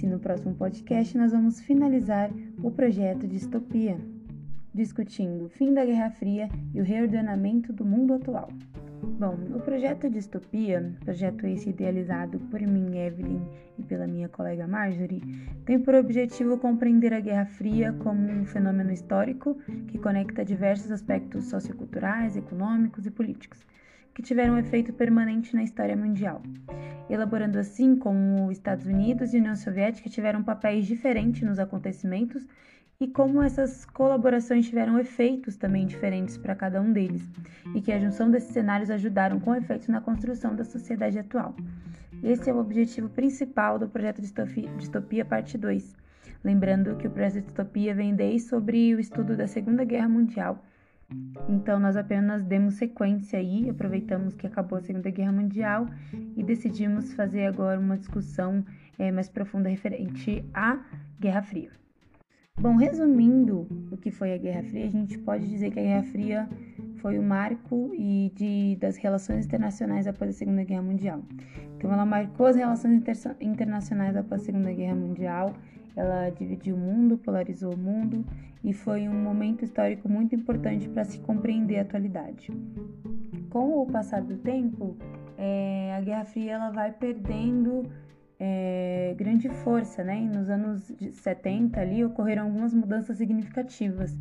e no próximo podcast nós vamos finalizar o projeto Distopia, discutindo o fim da Guerra Fria e o reordenamento do mundo atual. Bom, o projeto Distopia, projeto esse idealizado por mim, Evelyn, e pela minha colega Marjorie, tem por objetivo compreender a Guerra Fria como um fenômeno histórico que conecta diversos aspectos socioculturais, econômicos e políticos, que tiveram um efeito permanente na história mundial, elaborando assim como Estados Unidos e União Soviética tiveram papéis diferentes nos acontecimentos e como essas colaborações tiveram efeitos também diferentes para cada um deles, e que a junção desses cenários ajudaram com efeito na construção da sociedade atual. Esse é o objetivo principal do projeto Distopia, Distopia Parte 2. Lembrando que o projeto Distopia vem desde sobre o estudo da Segunda Guerra Mundial. Então, nós apenas demos sequência aí, aproveitamos que acabou a Segunda Guerra Mundial e decidimos fazer agora uma discussão é, mais profunda referente à Guerra Fria. Bom, resumindo o que foi a Guerra Fria, a gente pode dizer que a Guerra Fria foi o marco e de, das relações internacionais após a Segunda Guerra Mundial. Então, ela marcou as relações inter, internacionais após a Segunda Guerra Mundial, ela dividiu o mundo, polarizou o mundo e foi um momento histórico muito importante para se compreender a atualidade. Com o passar do tempo, é, a Guerra Fria ela vai perdendo é, grande força, né? E nos anos 70 ali ocorreram algumas mudanças significativas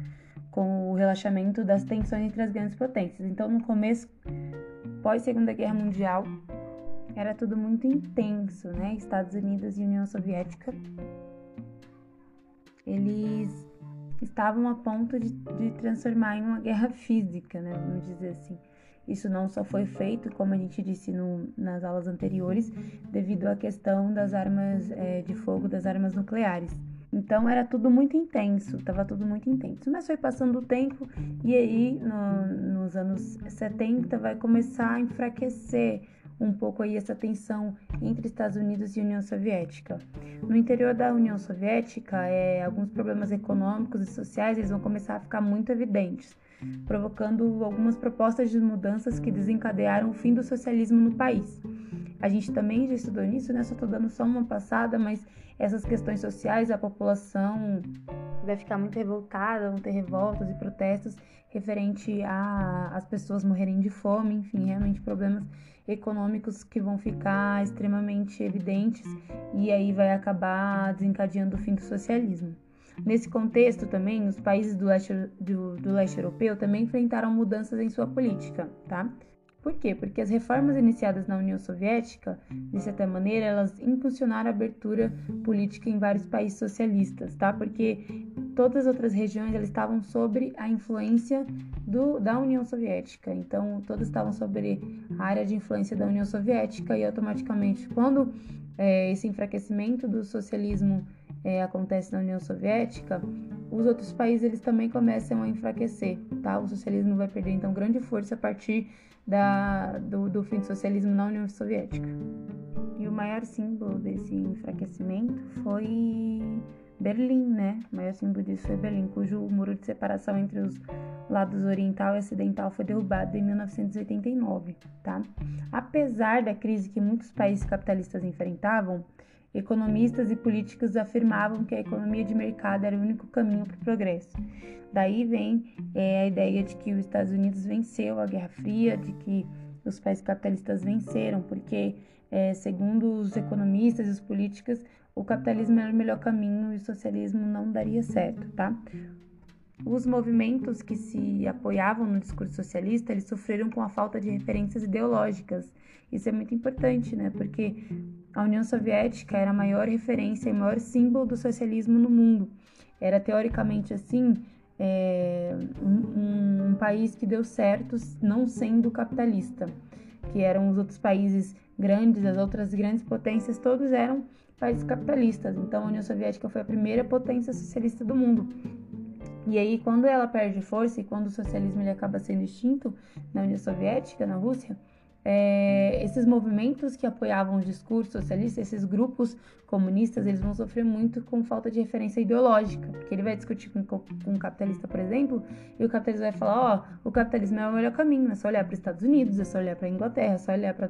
com o relaxamento das tensões entre as grandes potências. Então, no começo, pós Segunda Guerra Mundial, era tudo muito intenso, né? Estados Unidos e União Soviética, eles estavam a ponto de, de transformar em uma guerra física, né? Vamos dizer assim. Isso não só foi feito, como a gente disse no, nas aulas anteriores, devido à questão das armas é, de fogo, das armas nucleares. Então era tudo muito intenso, estava tudo muito intenso. Mas foi passando o tempo e aí no, nos anos 70 vai começar a enfraquecer um pouco aí essa tensão entre Estados Unidos e União Soviética. No interior da União Soviética, é, alguns problemas econômicos e sociais eles vão começar a ficar muito evidentes provocando algumas propostas de mudanças que desencadearam o fim do socialismo no país. A gente também já estudou nisso, né? Só estou dando só uma passada, mas essas questões sociais, a população vai ficar muito revoltada, vão ter revoltas e protestos referente a as pessoas morrerem de fome, enfim, realmente problemas econômicos que vão ficar extremamente evidentes e aí vai acabar desencadeando o fim do socialismo. Nesse contexto também, os países do leste, do, do leste europeu também enfrentaram mudanças em sua política, tá? Por quê? Porque as reformas iniciadas na União Soviética, de certa maneira, elas impulsionaram a abertura política em vários países socialistas, tá? Porque todas as outras regiões elas estavam sob a influência do, da União Soviética. Então, todas estavam sobre a área de influência da União Soviética e automaticamente, quando é, esse enfraquecimento do socialismo é, acontece na União Soviética, os outros países eles também começam a enfraquecer, tá? O socialismo vai perder então grande força a partir da, do, do fim do socialismo na União Soviética. E o maior símbolo desse enfraquecimento foi Berlim, né? O maior símbolo disso foi Berlim, cujo muro de separação entre os lados oriental e ocidental foi derrubado em 1989, tá? Apesar da crise que muitos países capitalistas enfrentavam, Economistas e políticos afirmavam que a economia de mercado era o único caminho para o progresso. Daí vem é, a ideia de que os Estados Unidos venceu a Guerra Fria, de que os países capitalistas venceram, porque, é, segundo os economistas e os políticos, o capitalismo era o melhor caminho e o socialismo não daria certo, tá? Os movimentos que se apoiavam no discurso socialista, eles sofreram com a falta de referências ideológicas. Isso é muito importante, né? Porque a União Soviética era a maior referência e maior símbolo do socialismo no mundo. Era teoricamente assim é, um, um, país que deu certo não sendo capitalista, que eram os outros países grandes, as outras grandes potências, todos eram países capitalistas. Então a União Soviética foi a primeira potência socialista do mundo. E aí, quando ela perde força e quando o socialismo ele acaba sendo extinto na União Soviética, na Rússia, é, esses movimentos que apoiavam o discurso socialista, esses grupos comunistas, eles vão sofrer muito com falta de referência ideológica, porque ele vai discutir com, com um capitalista, por exemplo, e o capitalista vai falar, ó, oh, o capitalismo é o melhor caminho, é só olhar para os Estados Unidos, é só olhar para a Inglaterra, é só olhar para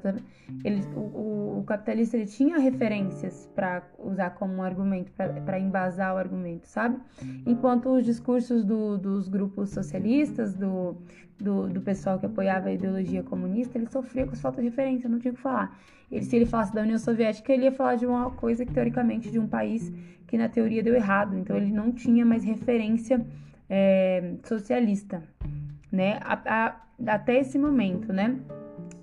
o, o, o, capitalista ele tinha referências para usar como um argumento, para embasar o argumento, sabe? Enquanto os discursos do, dos grupos socialistas, do, do, do, pessoal que apoiava a ideologia comunista, ele sofria com falta de referência, não tinha o que falar. Ele, se ele falasse da União Soviética, ele ia falar de uma coisa que, teoricamente, de um país que, na teoria, deu errado. Então, ele não tinha mais referência é, socialista, né? A, a, até esse momento, né?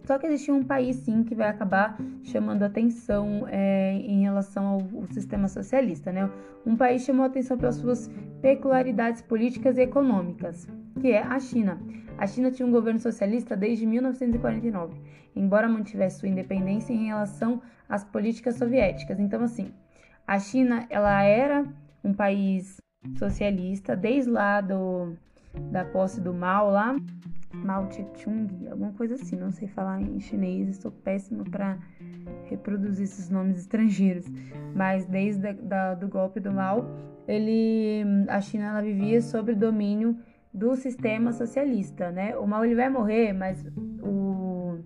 Só que existia um país, sim, que vai acabar chamando atenção é, em relação ao, ao, sistema socialista, né? Um país chamou atenção pelas suas peculiaridades políticas e econômicas, que é a China. A China tinha um governo socialista desde 1949, embora mantivesse sua independência em relação às políticas soviéticas. Então, assim, a China ela era um país socialista desde lá do, da posse do Mao lá, Mao Tse-tung, alguma coisa assim, não sei falar em chinês, estou péssima para reproduzir esses nomes estrangeiros, mas desde da, do golpe do Mao, ele, a China ela vivia sob domínio do sistema socialista, né? O mal ele vai morrer, mas o,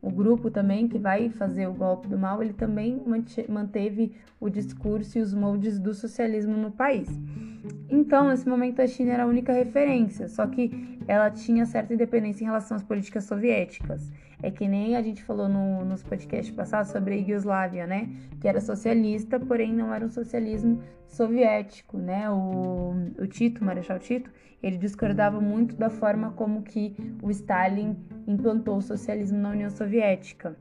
o grupo também que vai fazer o golpe do mal, ele também manteve o discurso e os moldes do socialismo no país. Então, nesse momento, a China era a única referência, só que ela tinha certa independência em relação às políticas soviéticas. É que nem a gente falou no, nos podcasts passados sobre a Iugoslávia, né? Que era socialista, porém não era um socialismo soviético, né? O, o Tito, o Marechal Tito, ele discordava muito da forma como que o Stalin implantou o socialismo na União Soviética.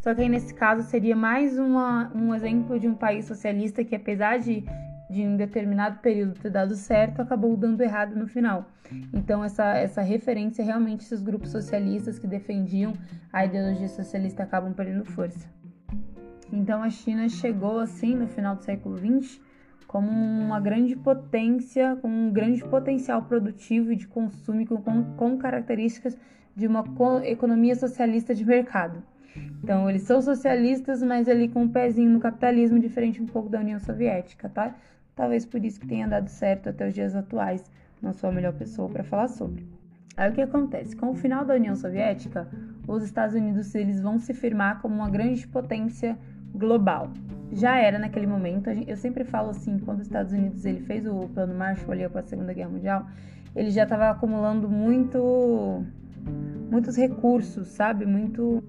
Só que aí nesse caso seria mais uma, um exemplo de um país socialista que apesar de de um determinado período ter dado certo, acabou dando errado no final. Então, essa, essa referência, realmente, esses grupos socialistas que defendiam a ideologia socialista acabam perdendo força. Então, a China chegou, assim, no final do século XX, como uma grande potência, com um grande potencial produtivo e de consumo, com, com características de uma economia socialista de mercado. Então, eles são socialistas, mas ali com um pezinho no capitalismo, diferente um pouco da União Soviética, tá? Talvez por isso que tenha dado certo até os dias atuais. Não sou a melhor pessoa para falar sobre. Aí o que acontece? Com o final da União Soviética, os Estados Unidos eles vão se firmar como uma grande potência global. Já era naquele momento, eu sempre falo assim, quando os Estados Unidos ele fez o plano Marshall ali para a Segunda Guerra Mundial, ele já estava acumulando muito muitos recursos, sabe? Muito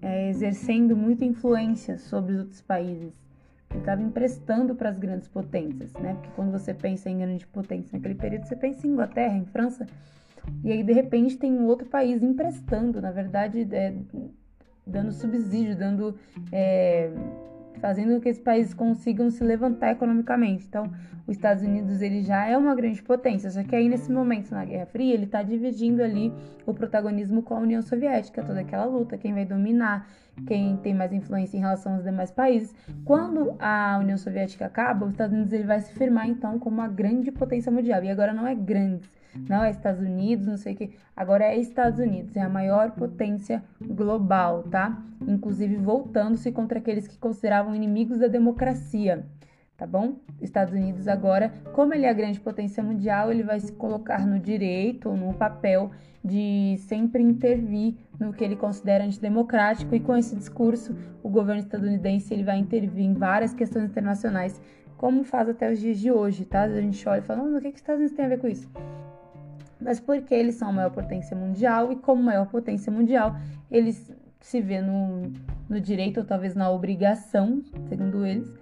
é, exercendo muita influência sobre os outros países. Estava emprestando para as grandes potências, né? Porque quando você pensa em grande potência naquele período, você pensa em Inglaterra, em França, e aí de repente tem um outro país emprestando, na verdade, é, dando subsídio, dando é, fazendo com que esses países consigam se levantar economicamente. Então, os Estados Unidos ele já é uma grande potência, só que aí nesse momento na Guerra Fria ele está dividindo ali o protagonismo com a União Soviética, toda aquela luta, quem vai dominar, quem tem mais influência em relação aos demais países. Quando a União Soviética acaba, os Estados Unidos ele vai se firmar então como uma grande potência mundial. E agora não é grande, não é Estados Unidos, não sei o que. Agora é Estados Unidos, é a maior potência global, tá? Inclusive voltando-se contra aqueles que consideravam inimigos da democracia, tá bom? Estados Unidos agora, como ele é a grande potência mundial, ele vai se colocar no direito, no papel de sempre intervir no que ele considera antidemocrático e com esse discurso o governo estadunidense ele vai intervir em várias questões internacionais, como faz até os dias de hoje, tá? A gente olha e fala, o que, que os Estados Unidos tem a ver com isso? Mas porque eles são a maior potência mundial e como maior potência mundial, eles se vê no, no direito ou talvez na obrigação, segundo eles,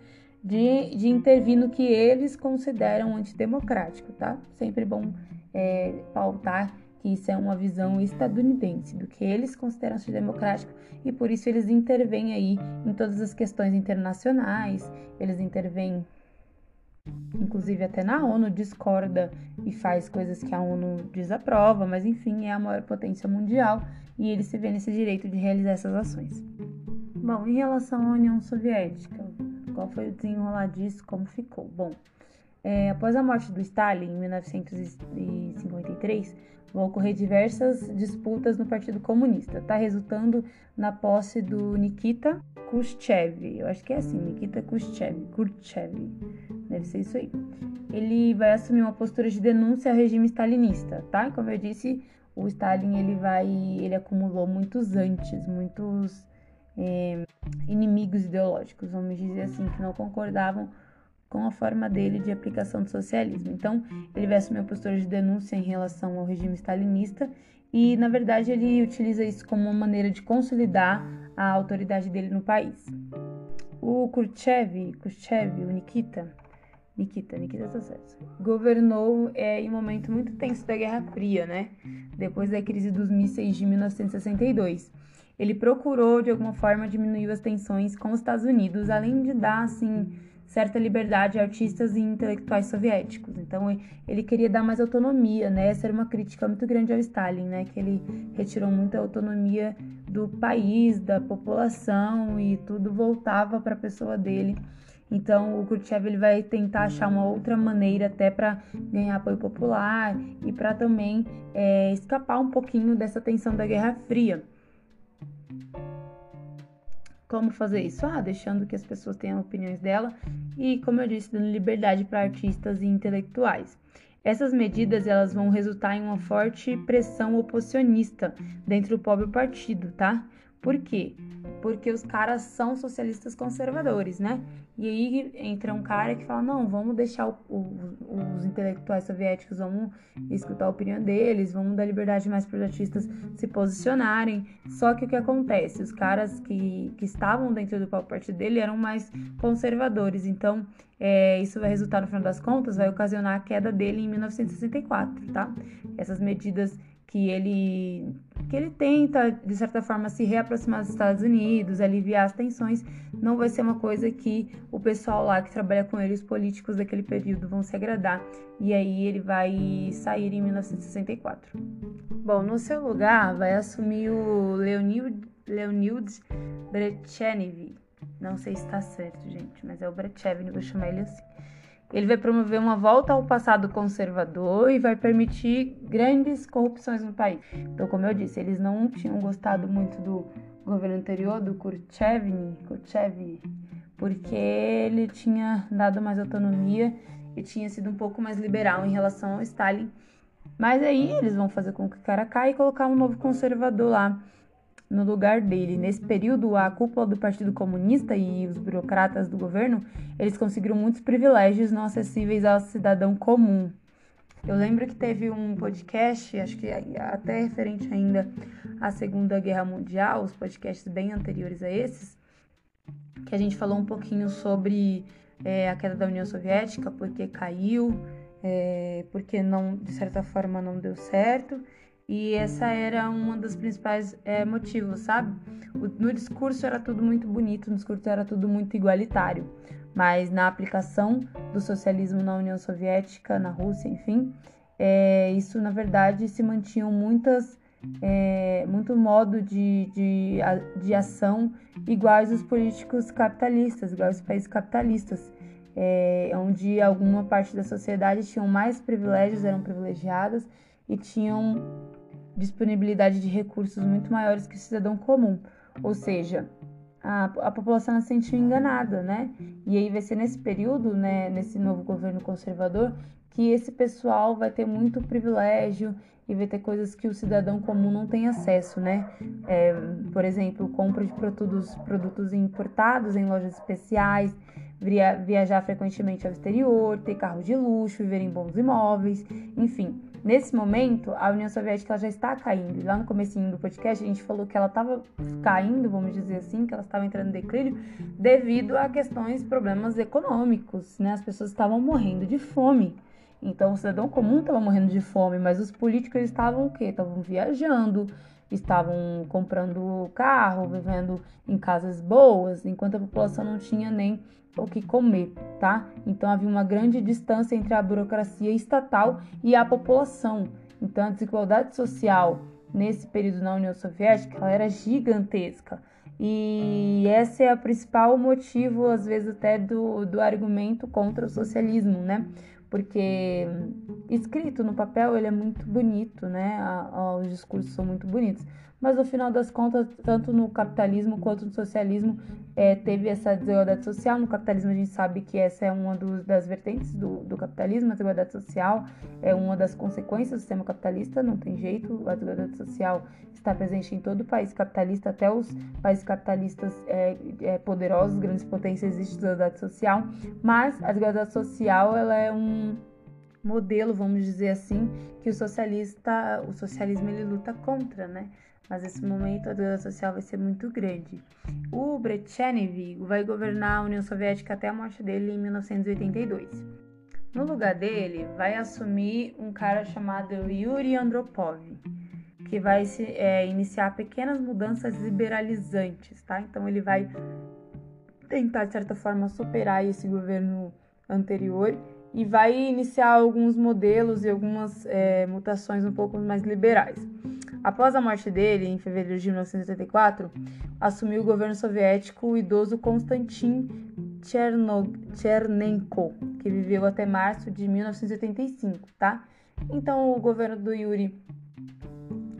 de, de intervir no que eles consideram antidemocrático, tá? Sempre bom é, pautar que isso é uma visão estadunidense do que eles consideram antidemocrático e por isso eles intervêm aí em todas as questões internacionais, eles intervêm Inclusive, até na ONU discorda e faz coisas que a ONU desaprova, mas enfim, é a maior potência mundial e ele se vê nesse direito de realizar essas ações. Bom, em relação à União Soviética, qual foi o desenrolar disso, como ficou? Bom, é, após a morte do Stalin, em 1953, vão ocorrer diversas disputas no Partido Comunista, tá? Resultando na posse do Nikita Khrushchev. Eu acho que é assim, Nikita Khrushchev. Khrushchev. Deve ser isso aí. Ele vai assumir uma postura de denúncia ao regime stalinista, tá? Como eu disse, o Stalin ele vai, ele acumulou muitos antes, muitos é, inimigos ideológicos, vamos dizer assim, que não concordavam com a forma dele de aplicação do socialismo. Então, ele assumir uma postura de denúncia em relação ao regime stalinista e, na verdade, ele utiliza isso como uma maneira de consolidar a autoridade dele no país. O Khrushchev, Khrushchev, o Nikita, Nikita, Nikita tá governou é, em um momento muito tenso da Guerra Fria, né? Depois da crise dos mísseis de 1962 ele procurou de alguma forma diminuir as tensões com os Estados Unidos, além de dar assim certa liberdade a artistas e intelectuais soviéticos. Então ele queria dar mais autonomia, né? Essa era uma crítica muito grande ao Stalin, né? Que ele retirou muita autonomia do país, da população e tudo voltava para a pessoa dele. Então o Khrushchev ele vai tentar achar uma outra maneira até para ganhar apoio popular e para também é, escapar um pouquinho dessa tensão da Guerra Fria. Como fazer isso? Ah, deixando que as pessoas tenham opiniões dela e, como eu disse, dando liberdade para artistas e intelectuais. Essas medidas elas vão resultar em uma forte pressão oposicionista dentro do próprio partido, tá? Por quê? Porque os caras são socialistas conservadores, né? E aí entra um cara que fala: não, vamos deixar o, o, os intelectuais soviéticos, vamos escutar a opinião deles, vamos dar liberdade mais para os artistas se posicionarem. Só que o que acontece? Os caras que, que estavam dentro do próprio partido dele eram mais conservadores. Então, é, isso vai resultar, no final das contas, vai ocasionar a queda dele em 1964, tá? Essas medidas que ele que ele tenta de certa forma se reaproximar dos Estados Unidos, aliviar as tensões, não vai ser uma coisa que o pessoal lá que trabalha com ele, os políticos daquele período vão se agradar. E aí ele vai sair em 1964. Bom, no seu lugar vai assumir o Leonid Leonid Brezhnev. Não sei se está certo, gente, mas é o Brezhnev, vou chamar ele assim. Ele vai promover uma volta ao passado conservador e vai permitir grandes corrupções no país. Então, como eu disse, eles não tinham gostado muito do governo anterior, do Khrushchev, porque ele tinha dado mais autonomia e tinha sido um pouco mais liberal em relação ao Stalin. Mas aí eles vão fazer com que o cara caia e colocar um novo conservador lá no lugar dele. Nesse período, a cúpula do Partido Comunista e os burocratas do governo, eles conseguiram muitos privilégios não acessíveis ao cidadão comum. Eu lembro que teve um podcast, acho que até referente ainda à Segunda Guerra Mundial, os podcasts bem anteriores a esses, que a gente falou um pouquinho sobre é, a queda da União Soviética, porque caiu, é, porque não, de certa forma não deu certo, e essa era uma dos principais é, motivos, sabe? O, no discurso era tudo muito bonito, no discurso era tudo muito igualitário, mas na aplicação do socialismo na União Soviética, na Rússia, enfim, é, isso na verdade se mantinham muitas é, muito modo de, de, de ação iguais aos políticos capitalistas, iguais aos países capitalistas, é, onde alguma parte da sociedade tinham mais privilégios, eram privilegiadas e tinham disponibilidade de recursos muito maiores que o cidadão comum. Ou seja, a, a população se sentiu enganada, né? E aí vai ser nesse período, né, nesse novo governo conservador, que esse pessoal vai ter muito privilégio e vai ter coisas que o cidadão comum não tem acesso, né? É, por exemplo, compra de produtos, produtos importados em lojas especiais, via, viajar frequentemente ao exterior, ter carro de luxo, viver em bons imóveis, enfim. Nesse momento, a União Soviética já está caindo. Lá no comecinho do podcast, a gente falou que ela estava caindo, vamos dizer assim, que ela estava entrando em declínio devido a questões, problemas econômicos, né? As pessoas estavam morrendo de fome. Então, o cidadão comum estava morrendo de fome, mas os políticos estavam o quê? Estavam viajando, estavam comprando carro, vivendo em casas boas, enquanto a população não tinha nem o que comer, tá? Então havia uma grande distância entre a burocracia estatal e a população. Então a desigualdade social nesse período na União Soviética ela era gigantesca. E esse é o principal motivo, às vezes, até do, do argumento contra o socialismo, né? Porque escrito no papel ele é muito bonito, né? os discursos são muito bonitos mas no final das contas, tanto no capitalismo quanto no socialismo, é, teve essa desigualdade social. No capitalismo, a gente sabe que essa é uma dos, das vertentes do, do capitalismo, a desigualdade social é uma das consequências do sistema capitalista, não tem jeito, a desigualdade social está presente em todo o país capitalista, até os países capitalistas é, é, poderosos, grandes potências, existe desigualdade social, mas a desigualdade social ela é um modelo, vamos dizer assim, que o socialista, o socialismo ele luta contra, né? Mas nesse momento a dívida social vai ser muito grande. O Brezhnev vai governar a União Soviética até a morte dele em 1982. No lugar dele, vai assumir um cara chamado Yuri Andropov, que vai se, é, iniciar pequenas mudanças liberalizantes, tá? Então ele vai tentar, de certa forma, superar esse governo anterior e vai iniciar alguns modelos e algumas é, mutações um pouco mais liberais. Após a morte dele, em fevereiro de 1984, assumiu o governo soviético o idoso Konstantin Chernenko, que viveu até março de 1985, tá? Então, o governo do Yuri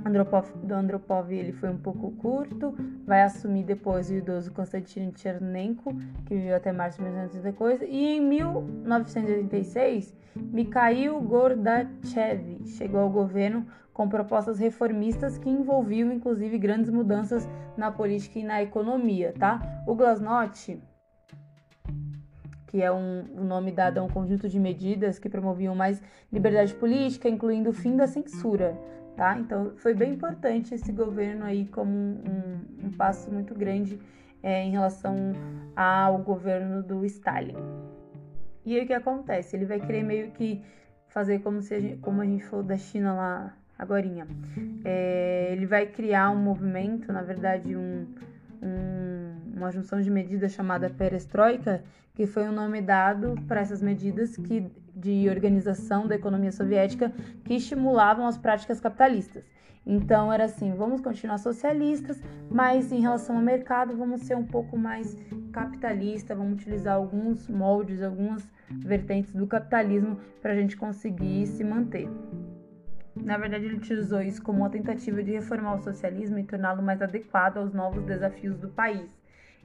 Andropov, do Andropov ele foi um pouco curto, vai assumir depois o idoso Konstantin Chernenko, que viveu até março de 1980 e em 1986, Mikhail Gordachev chegou ao governo com propostas reformistas que envolviam inclusive grandes mudanças na política e na economia, tá? O Glasnost, que é um, um nome dado a um conjunto de medidas que promoviam mais liberdade política, incluindo o fim da censura, tá? Então foi bem importante esse governo aí como um, um, um passo muito grande é, em relação ao governo do Stalin. E aí o que acontece? Ele vai querer meio que fazer como se a gente, como a gente falou da China lá agorinha. É, ele vai criar um movimento, na verdade, um, um, uma junção de medidas chamada perestroika, que foi o um nome dado para essas medidas que, de organização da economia soviética que estimulavam as práticas capitalistas. Então era assim, vamos continuar socialistas, mas em relação ao mercado vamos ser um pouco mais capitalista, vamos utilizar alguns moldes, algumas vertentes do capitalismo para a gente conseguir se manter. Na verdade, ele utilizou isso como uma tentativa de reformar o socialismo e torná-lo mais adequado aos novos desafios do país.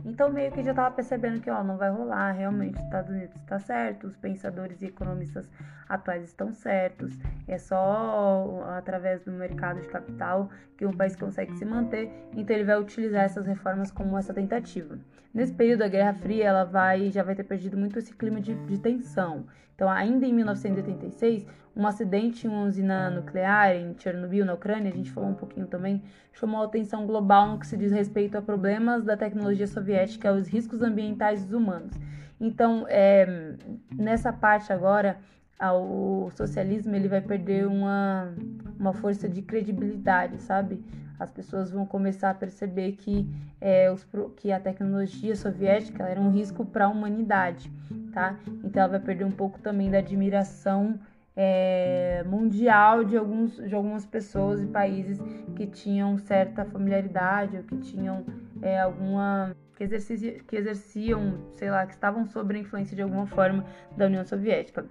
Então, meio que já estava percebendo que ó, não vai rolar, realmente os Estados Unidos está certo, os pensadores e economistas atuais estão certos, é só através do mercado de capital que um país consegue se manter, então ele vai utilizar essas reformas como essa tentativa. Nesse período, a Guerra Fria ela vai, já vai ter perdido muito esse clima de, de tensão. Então, ainda em 1986, um acidente em uma usina nuclear em Chernobyl, na Ucrânia, a gente falou um pouquinho também, chamou a atenção global no que se diz respeito a problemas da tecnologia soviética e aos riscos ambientais dos humanos. Então, é, nessa parte agora, o socialismo ele vai perder uma, uma força de credibilidade, sabe? As pessoas vão começar a perceber que, é, os, que a tecnologia soviética era um risco para a humanidade, tá? Então ela vai perder um pouco também da admiração é, mundial de, alguns, de algumas pessoas e países que tinham certa familiaridade ou que tinham é, alguma que, que exerciam, sei lá, que estavam sob a influência de alguma forma da União Soviética.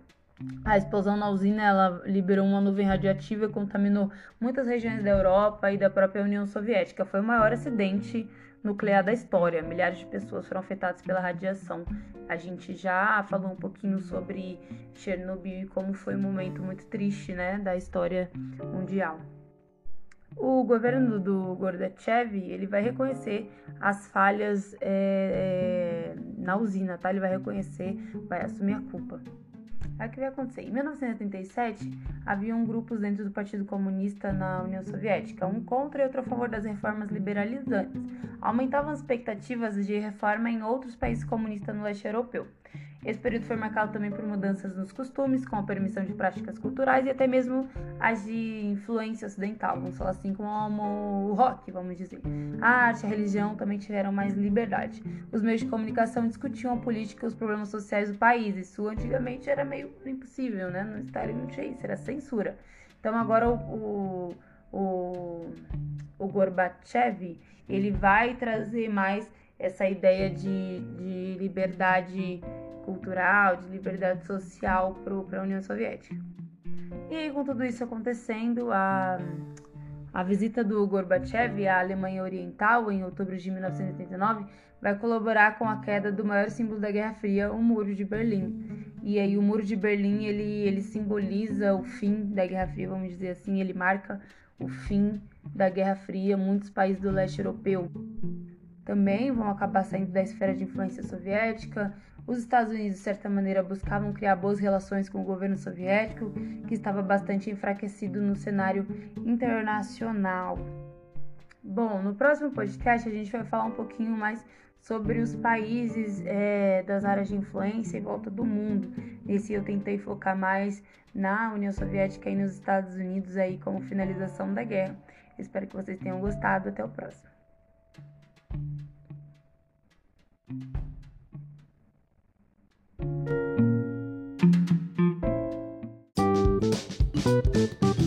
A explosão na usina ela liberou uma nuvem radioativa e contaminou muitas regiões da Europa e da própria União Soviética. Foi o maior acidente nuclear da história. Milhares de pessoas foram afetadas pela radiação. A gente já falou um pouquinho sobre Chernobyl e como foi um momento muito triste, né, da história mundial. O governo do Gorbachev ele vai reconhecer as falhas é, na usina, tá? Ele vai reconhecer, vai assumir a culpa. O que vai acontecer? Em 1987, haviam grupos dentro do Partido Comunista na União Soviética, um contra e outro a favor das reformas liberalizantes. Aumentavam as expectativas de reforma em outros países comunistas no leste europeu. Esse período foi marcado também por mudanças nos costumes, com a permissão de práticas culturais e até mesmo as de influência ocidental, vamos falar assim, como o rock, vamos dizer. A arte e a religião também tiveram mais liberdade. Os meios de comunicação discutiam a política e os problemas sociais do país. Isso antigamente era meio impossível, né? No Stalin não tinha isso, era censura. Então agora o, o o, o Gorbachev, ele vai trazer mais essa ideia de, de liberdade cultural, de liberdade social para a União Soviética. E aí, com tudo isso acontecendo, a, a visita do Gorbachev à Alemanha Oriental em outubro de 1989 vai colaborar com a queda do maior símbolo da Guerra Fria, o Muro de Berlim. E aí o Muro de Berlim, ele, ele simboliza o fim da Guerra Fria, vamos dizer assim, ele marca o fim da Guerra Fria. Muitos países do leste europeu também vão acabar saindo da esfera de influência soviética. Os Estados Unidos, de certa maneira, buscavam criar boas relações com o governo soviético, que estava bastante enfraquecido no cenário internacional. Bom, no próximo podcast a gente vai falar um pouquinho mais sobre os países é, das áreas de influência em volta do mundo. Nesse eu tentei focar mais na União Soviética e nos Estados Unidos aí como finalização da guerra. Espero que vocês tenham gostado. Até o próximo. Música